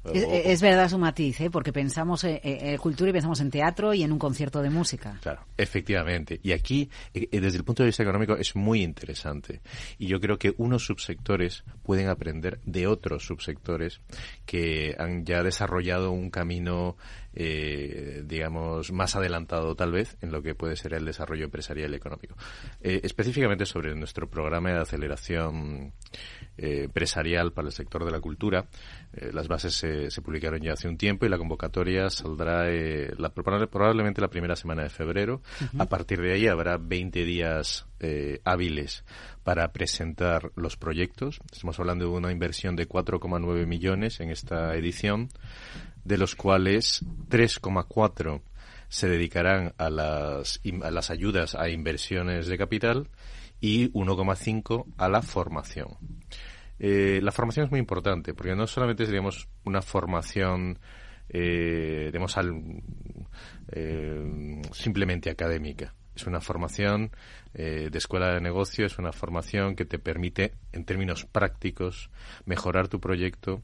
es, verdad su matiz, ¿eh? porque pensamos en, en, cultura y pensamos en teatro y en un concierto de música. Claro, efectivamente. Y aquí, eh, desde el punto de vista económico, es muy interesante. Y yo creo que unos subsectores pueden aprender de otros subsectores que han ya desarrollado un camino eh, digamos, más adelantado tal vez en lo que puede ser el desarrollo empresarial y económico. Eh, específicamente sobre nuestro programa de aceleración eh, empresarial para el sector de la cultura, eh, las bases se, publicaron ya hace un tiempo y la convocatoria saldrá la, probablemente la primera semana de febrero. A partir de ahí habrá 20 días hábiles para presentar los proyectos. Estamos hablando de una inversión de 4,9 millones en esta edición de los cuales 3,4 se dedicarán a las, a las ayudas a inversiones de capital y 1,5 a la formación. Eh, la formación es muy importante porque no solamente es una formación eh, digamos, al, eh, simplemente académica. Es una formación de escuela de negocio, es una formación que te permite, en términos prácticos, mejorar tu proyecto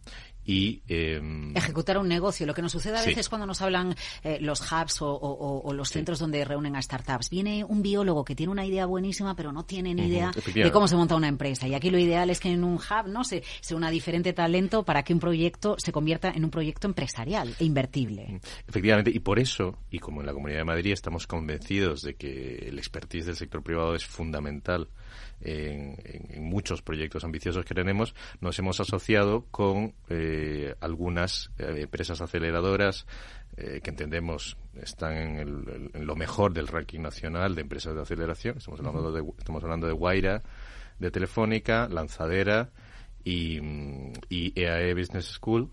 y em, ejecutar un negocio. Lo que nos sucede a veces cuando nos hablan eh, los hubs o, los centros donde reúnen a startups. Viene un biólogo que tiene una idea buenísima, pero no tiene ni idea de cómo se monta una empresa. Y aquí lo ideal es que en un hub no se, sea una diferente talento para que un proyecto se convierta en un proyecto empresarial e invertible. Efectivamente, y por eso, y como en la Comunidad de Madrid estamos convencidos de que el expertise del sector privado es fundamental en, muchos proyectos ambiciosos que tenemos, nos hemos asociado con eh, algunas eh, empresas aceleradoras eh, que entendemos están en, lo mejor del ranking nacional de empresas de aceleración. Estamos hablando de, estamos hablando de Guaira, de Telefónica, Lanzadera y, y EAE e Business School.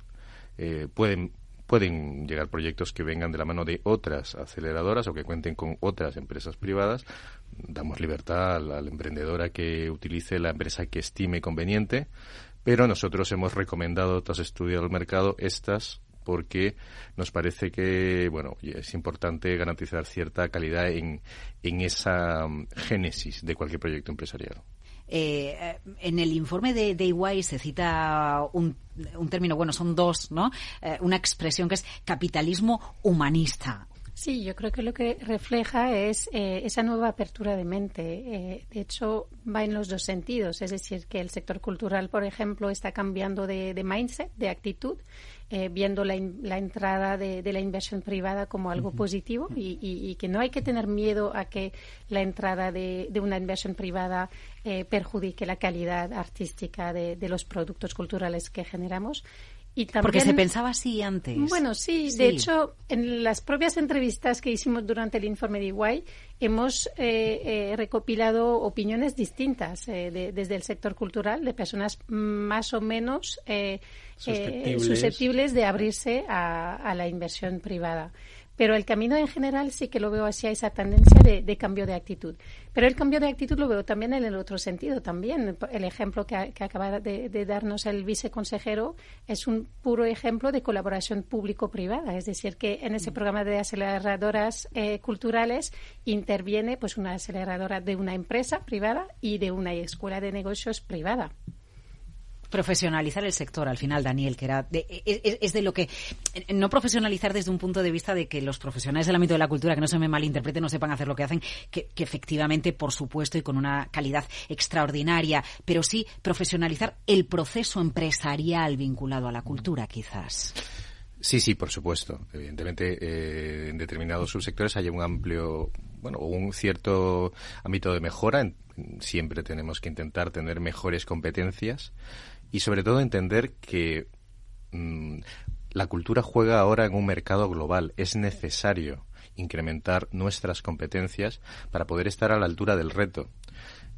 pueden pueden llegar proyectos que vengan de la mano de otras aceleradoras o que cuenten con otras empresas privadas. Damos libertad al, emprendedor a que utilice la empresa que estime conveniente, pero nosotros hemos recomendado, tras estudiar el mercado, estas porque nos parece que bueno es importante garantizar cierta calidad en, en esa mm, génesis de cualquier proyecto empresarial. Eh, en el informe de, de se cita un, un, término, bueno, son dos, ¿no? Eh, una expresión que es capitalismo humanista. Sí, yo creo que lo que refleja es eh, esa nueva apertura de mente. Eh, de hecho, va en los dos sentidos. Es decir, que el sector cultural, por ejemplo, está cambiando de, mindset, de actitud, eh, viendo la, la entrada de, la inversión privada como algo positivo y, que no hay que tener miedo a que la entrada de, una inversión privada perjudique la calidad artística de, los productos culturales que generamos porque se pensaba así antes. Bueno, sí, De hecho, en las propias entrevistas que hicimos durante el informe de Iguay, hemos eh, eh, recopilado opiniones distintas eh, desde el sector cultural de personas más o menos susceptibles. de abrirse a la inversión privada. Pero el camino en general sí que lo veo hacia esa tendencia de, cambio de actitud. Pero el cambio de actitud lo veo también en el otro sentido también. El ejemplo que, acaba de, darnos el viceconsejero es un puro ejemplo de colaboración público-privada. Es decir, que en ese mm. programa de aceleradoras eh, culturales interviene pues una aceleradora de una empresa privada y de una escuela de negocios privada profesionalizar el sector al final, Daniel, que era es, de lo que no profesionalizar desde un punto de vista de que los profesionales del ámbito de la cultura que no se me malinterpreten, no sepan hacer lo que hacen, que, efectivamente, por supuesto, y con una calidad extraordinaria, pero sí profesionalizar el proceso empresarial vinculado a la cultura, quizás. Sí, sí, por supuesto. Evidentemente, eh, en determinados subsectores hay un amplio, bueno, un cierto ámbito de mejora. Siempre tenemos que intentar tener mejores competencias y sobre todo entender que mm, la cultura juega ahora en un mercado global. Es necesario incrementar nuestras competencias para poder estar a la altura del reto.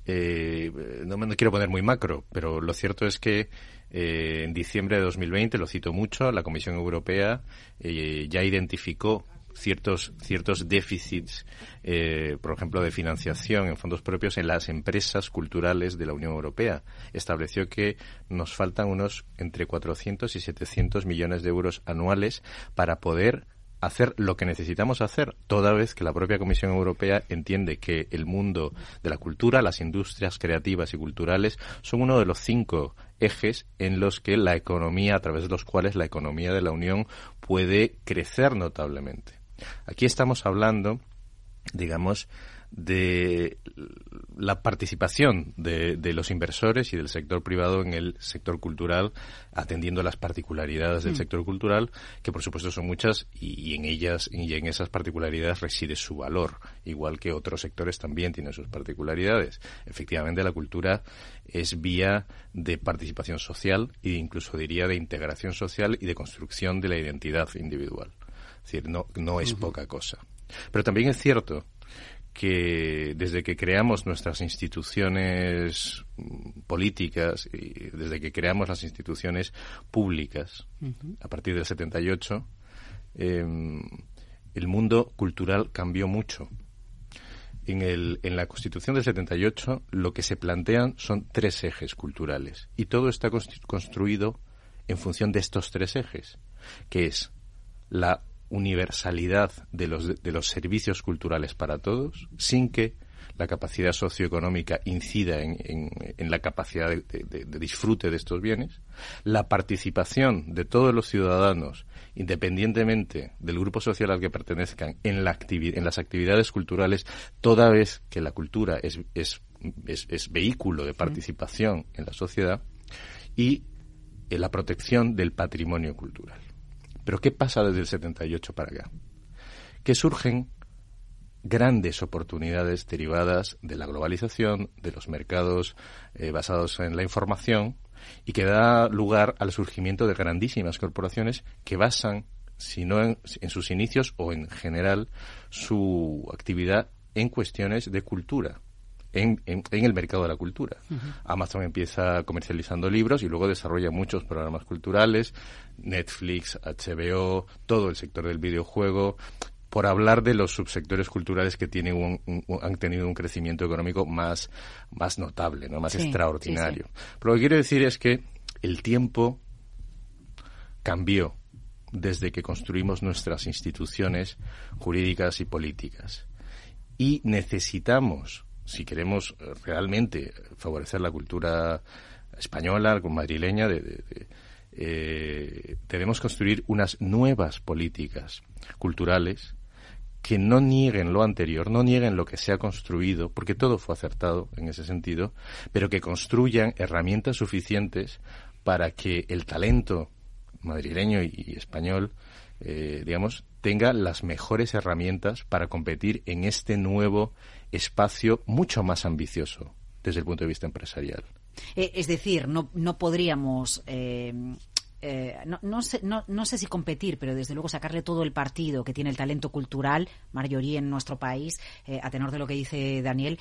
Eh, no me quiero poner muy macro, pero lo cierto es que eh, en diciembre de 2020, lo cito mucho, la Comisión Europea eh, ya identificó ciertos ciertos déficits, por ejemplo, de financiación en fondos propios en las empresas culturales de la Unión Europea. Estableció que nos faltan unos entre 400 y 700 millones de euros anuales para poder hacer lo que necesitamos hacer, toda vez que la propia Comisión Europea entiende que el mundo de la cultura, las industrias creativas y culturales son uno de los cinco ejes en los que la economía, a través de los cuales la economía de la Unión puede crecer notablemente. Aquí estamos hablando, digamos, de la participación de, los inversores y del sector privado en el sector cultural, atendiendo a las particularidades del mm. sector cultural, que por supuesto son muchas y, en ellas y en esas particularidades reside su valor, igual que otros sectores también tienen sus particularidades. Efectivamente, la cultura es vía de participación social e incluso diría de integración social y de construcción de la identidad individual. Es decir, no, no es poca cosa. Pero también es cierto que desde que creamos nuestras instituciones políticas y desde que creamos las instituciones públicas a partir del 78, em, el mundo cultural cambió mucho. En, el, en la Constitución del 78 lo que se plantean son tres ejes culturales y todo está construido en función de estos tres ejes, que es la universalidad de los, de los servicios culturales para todos, sin que la capacidad socioeconómica incida en, en, la capacidad de, disfrute de estos bienes, la participación de todos los ciudadanos, independientemente del grupo social al que pertenezcan, en, la en las actividades culturales, toda vez que la cultura es, es, es, vehículo de participación en la sociedad, y eh, la protección del patrimonio cultural. Pero ¿qué pasa desde el 78 para acá? Que surgen grandes oportunidades derivadas de la globalización, de los mercados eh, basados en la información y que da lugar al surgimiento de grandísimas corporaciones que basan, si no en, en sus inicios o en general, su actividad en cuestiones de cultura en, el mercado de la cultura. Amazon empieza comercializando libros y luego desarrolla muchos programas culturales, Netflix, HBO, todo el sector del videojuego, por hablar de los subsectores culturales que tienen han tenido un crecimiento económico más, más notable, ¿no? más extraordinario. Pero lo que quiero decir es que el tiempo cambió desde que construimos nuestras instituciones jurídicas y políticas. Y necesitamos si queremos eh, realmente favorecer la cultura española, madrileña, de, eh, debemos construir unas nuevas políticas culturales que no nieguen lo anterior, no nieguen lo que se ha construido, porque todo fue acertado en ese sentido, pero que construyan herramientas suficientes para que el talento madrileño y, español, eh, digamos, tenga las mejores herramientas para competir en este nuevo espacio mucho más ambicioso desde el punto de vista empresarial. Eh, es decir, no, no podríamos eh, eh, no, no, sé, no, sé si competir, pero desde luego sacarle todo el partido que tiene el talento cultural, mayoría en nuestro país, a tenor de lo que dice Daniel,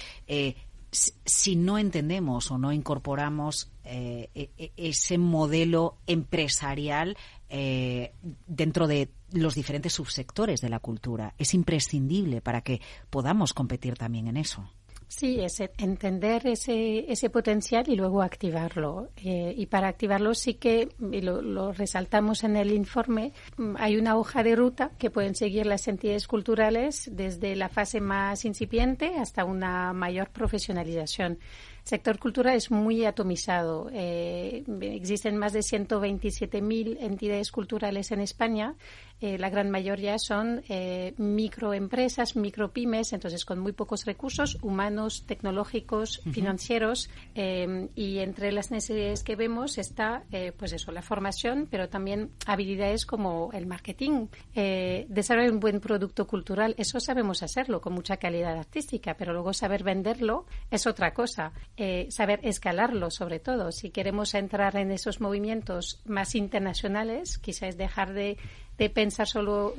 si no entendemos o no incorporamos e, e, ese modelo empresarial dentro de los diferentes subsectores de la cultura. Es imprescindible para que podamos competir también en eso. Sí, es entender ese, ese potencial y luego activarlo. Eh, y para activarlo sí que, lo, resaltamos en el informe, mm, hay una hoja de ruta que pueden seguir las entidades culturales desde la fase más incipiente hasta una mayor profesionalización sector cultural es muy atomizado. Eh, existen más de 127.000 entidades culturales en España. Eh, la gran mayoría son eh, microempresas, micropymes, entonces con muy pocos recursos humanos, tecnológicos, financieros. y entre las necesidades que vemos está, pues eso, la formación, pero también habilidades como el marketing, desarrollar un buen producto cultural. Eso sabemos hacerlo con mucha calidad artística, pero luego saber venderlo es otra cosa eh, saber escalarlo, sobre todo. Si queremos entrar en esos movimientos más internacionales, quizás dejar de, de pensar solo,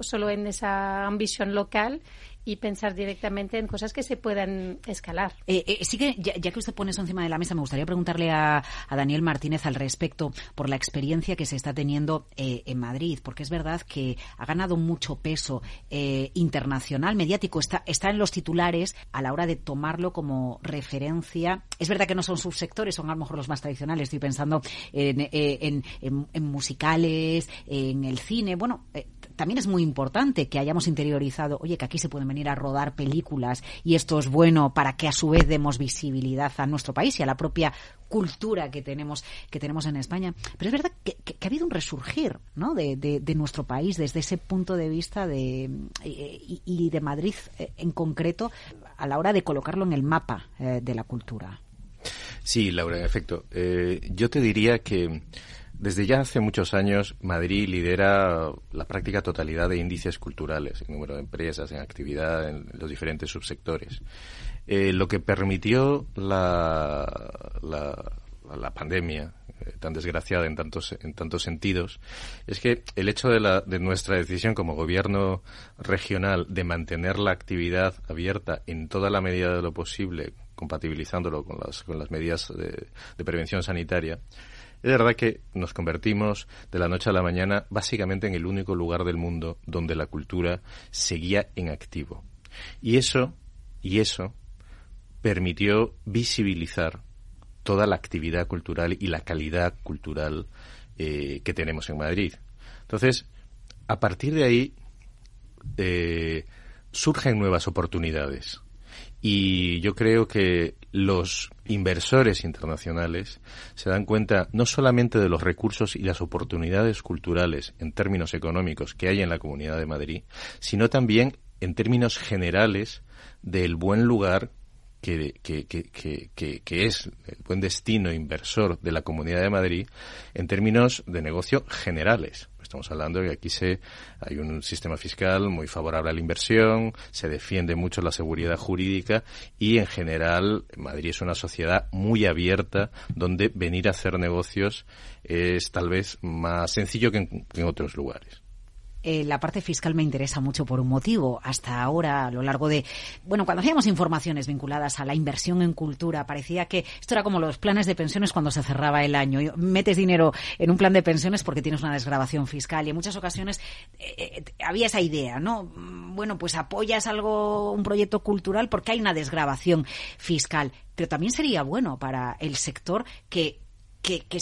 solo en esa ambición local y pensar directamente en cosas que se puedan escalar. Eh, eh, sí que, ya, que usted pone eso encima de la mesa, me gustaría preguntarle a, Daniel Martínez al respecto por la experiencia que se está teniendo eh, en Madrid, porque es verdad que ha ganado mucho peso internacional, mediático, está, está en los titulares a la hora de tomarlo como referencia. Es verdad que no son subsectores, son a lo mejor los más tradicionales, estoy pensando en, en, en musicales, en el cine, bueno, también es muy importante que hayamos interiorizado, oye, que aquí se pueden venir a rodar películas y esto es bueno para que a su vez demos visibilidad a nuestro país y a la propia cultura que tenemos que tenemos en España. Pero es verdad que, ha habido un resurgir ¿no? de, nuestro país desde ese punto de vista de, y, de Madrid eh, en concreto a la hora de colocarlo en el mapa eh, de la cultura. Sí, Laura, en efecto. Eh, yo te diría que desde ya hace muchos años, Madrid lidera la práctica totalidad de índices culturales, en número de empresas, en actividad, en los diferentes subsectores. Eh, lo que permitió la, la, pandemia, eh, tan desgraciada en tantos, en tantos sentidos, es que el hecho de, la, de nuestra decisión como gobierno regional de mantener la actividad abierta en toda la medida de lo posible, compatibilizándolo con las, con las medidas de prevención sanitaria, es verdad que nos convertimos de la noche a la mañana básicamente en el único lugar del mundo donde la cultura seguía en activo. Y eso, y eso permitió visibilizar toda la actividad cultural y la calidad cultural eh, que tenemos en Madrid. Entonces, a partir de ahí eh, surgen nuevas oportunidades. Y yo creo que los inversores internacionales se dan cuenta no solamente de los recursos y las oportunidades culturales en términos económicos que hay en la Comunidad de Madrid, sino también en términos generales del buen lugar que, es el buen destino inversor de la Comunidad de Madrid en términos de negocio generales. Estamos hablando de que aquí se, hay un sistema fiscal muy favorable a la inversión, se defiende mucho la seguridad jurídica y en general Madrid es una sociedad muy abierta donde venir a hacer negocios es tal vez más sencillo que en otros lugares. Eh, la parte fiscal me interesa mucho por un motivo. Hasta ahora, a lo largo de, bueno, cuando hacíamos informaciones vinculadas a la inversión en cultura, parecía que esto era como los planes de pensiones cuando se cerraba el año. Metes dinero en un plan de pensiones porque tienes una desgrabación fiscal y en muchas ocasiones eh, eh, había esa idea, ¿no? Bueno, pues apoyas algo, un proyecto cultural porque hay una desgrabación fiscal. Pero también sería bueno para el sector que, que, que,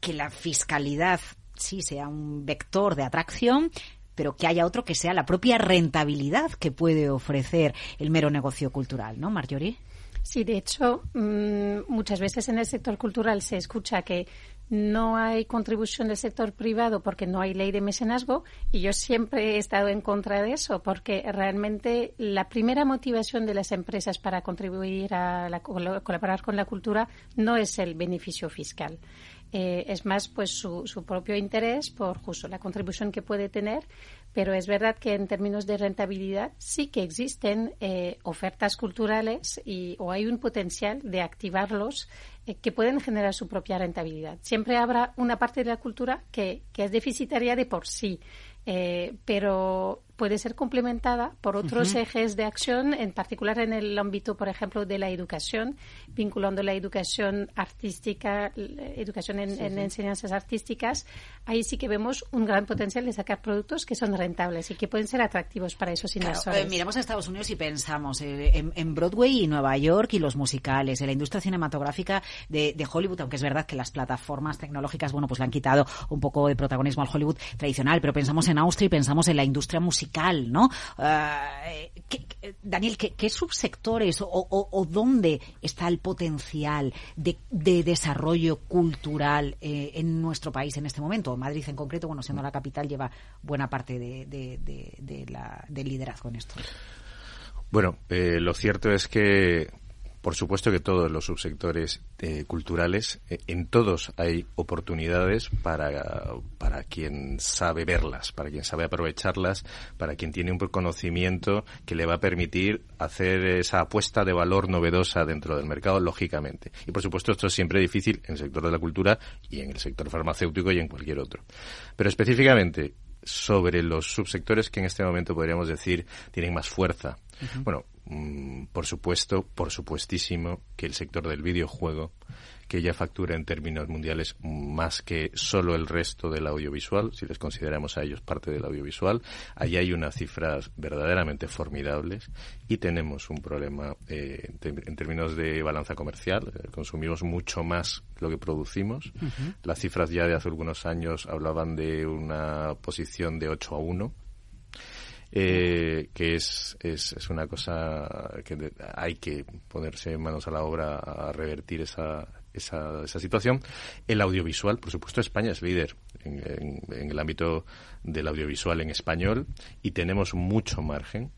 que la fiscalidad sí sea un vector de atracción, pero que haya otro que sea la propia rentabilidad que puede ofrecer el mero negocio cultural, ¿no, Marjorie? Sí, de hecho, mm, muchas veces en el sector cultural se escucha que no hay contribución del sector privado porque no hay ley de mecenazgo y yo siempre he estado en contra de eso porque realmente la primera motivación de las empresas para contribuir a colaborar con la cultura no es el beneficio fiscal. Eh, es más pues su, su, propio interés por justo la contribución que puede tener, pero es verdad que en términos de rentabilidad sí que existen eh, ofertas culturales y, o hay un potencial de activarlos eh, que pueden generar su propia rentabilidad. Siempre habrá una parte de la cultura que, que es deficitaria de por sí, pero puede ser complementada por otros ejes de acción, en particular en el ámbito, por ejemplo, de la educación, vinculando la educación artística, educación en, enseñanzas artísticas. Ahí sí que vemos un gran potencial de sacar productos que son rentables y que pueden ser atractivos para esos inversores. Eh, miramos a Estados Unidos y pensamos eh, en, Broadway y Nueva York y los musicales, en la industria cinematográfica de, Hollywood, aunque es verdad que las plataformas tecnológicas, bueno, pues le han quitado un poco de protagonismo al Hollywood tradicional, pero pensamos en Austria y pensamos en la industria musical Eh, Daniel, ¿qué, subsectores o, dónde está el potencial de, desarrollo cultural eh, en nuestro país en este momento? Madrid en concreto, bueno, siendo la capital, lleva buena parte de, la, del liderazgo en esto. Bueno, eh, lo cierto es que por supuesto que todos los subsectores eh, culturales, eh, en todos hay oportunidades para, para quien sabe verlas, para quien sabe aprovecharlas, para quien tiene un conocimiento que le va a permitir hacer esa apuesta de valor novedosa dentro del mercado, lógicamente. Y por supuesto esto es siempre difícil en el sector de la cultura y en el sector farmacéutico y en cualquier otro. Pero específicamente sobre los subsectores que en este momento podríamos decir tienen más fuerza. Bueno, Mm, por supuesto, por supuestísimo, que el sector del videojuego, que ya factura en términos mundiales más que solo el resto del audiovisual, si les consideramos a ellos parte del audiovisual, ahí hay unas cifras verdaderamente formidables y tenemos un problema eh, en términos de balanza comercial. Eh, consumimos mucho más lo que producimos. Las cifras ya de hace algunos años hablaban de una posición de 8 a 1 eh, que es, es, es, una cosa que hay que ponerse manos a la obra a revertir esa, esa, esa situación. El audiovisual, por supuesto, España es líder en, en el ámbito del audiovisual en español y tenemos mucho margen.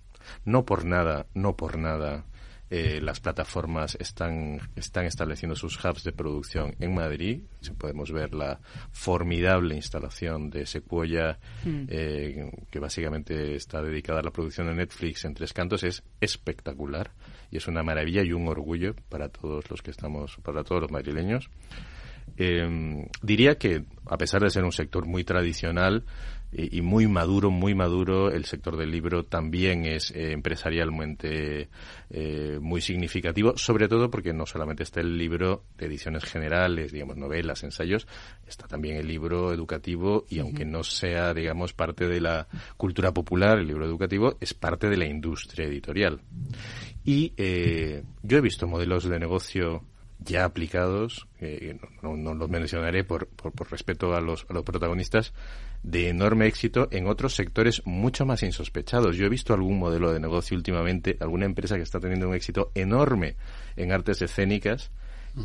No por nada, no por nada eh, las plataformas están, están estableciendo sus hubs de producción en Madrid. Podemos ver la formidable instalación de Sequoia, mm. eh, que básicamente está dedicada a la producción de Netflix en Tres Cantos. Es espectacular y es una maravilla y un orgullo para todos los que estamos, para todos los madrileños. Eh, diría que, a pesar de ser un sector muy tradicional, y, muy maduro, muy maduro. El sector del libro también es eh, empresarialmente eh, muy significativo, sobre todo porque no solamente está el libro de ediciones generales, digamos, novelas, ensayos, está también el libro educativo y aunque no sea, digamos, parte de la cultura popular, el libro educativo es parte de la industria editorial. Y eh, yo he visto modelos de negocio ya aplicados, no, no, los mencionaré por, por, por respeto a los, a los protagonistas, de enorme éxito en otros sectores mucho más insospechados. Yo he visto algún modelo de negocio últimamente, alguna empresa que está teniendo un éxito enorme en artes escénicas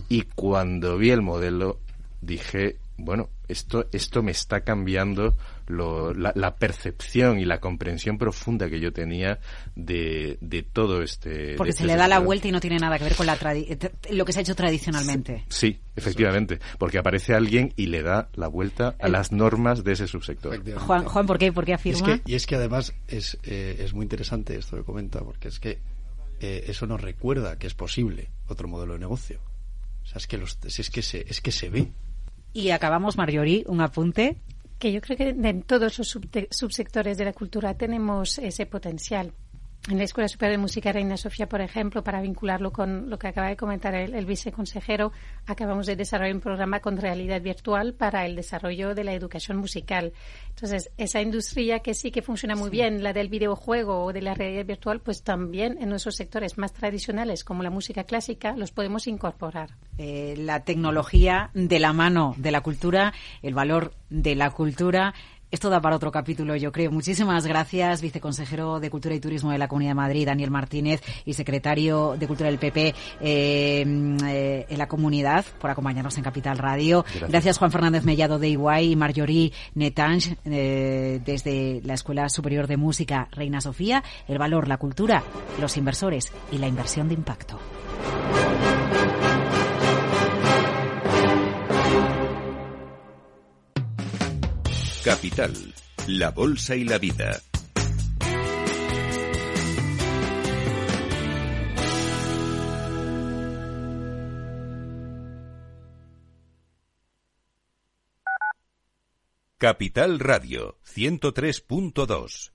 y cuando vi el modelo dije, bueno, esto, esto me está cambiando la, percepción y la comprensión profunda que yo tenía de, de todo este. Porque se este le da la vuelta y no tiene nada que ver con la lo que se ha hecho tradicionalmente. Sí, efectivamente, porque aparece alguien y le da la vuelta a las normas de ese subsector. Juan, Juan, ¿por qué, ¿Por qué afirma? y es que además es, eh, es muy interesante esto que comenta, porque es que eh, eso nos recuerda que es posible otro modelo de negocio. O sea, es que, los, es que, se, es que se ve. Y acabamos, Marjorie, un apunte. Que yo creo que en todos los subsectores de la cultura tenemos ese potencial en la Escuela Superior de Música Reina Sofía, por ejemplo, para vincularlo con lo que acaba de comentar el, viceconsejero, acabamos de desarrollar un programa con realidad virtual para el desarrollo de la educación musical. Entonces, esa industria que sí que funciona muy bien, la del videojuego o de la realidad virtual, pues también en nuestros sectores más tradicionales, como la música clásica, los podemos incorporar. Eh, la tecnología de la mano de la cultura, el valor de la cultura esto da para otro capítulo, yo creo. Muchísimas gracias, viceconsejero de Cultura y Turismo de la Comunidad de Madrid, Daniel Martínez, y secretario de Cultura del PP eh, eh, en la comunidad, por acompañarnos en Capital Radio. Gracias, Juan Fernández Mellado de Iguay y Marjorie Netange eh, desde la Escuela Superior de Música Reina Sofía. El valor, la cultura, los inversores y la inversión de impacto. Capital, la Bolsa y la Vida. Capital Radio 103.2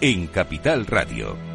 en Capital Radio.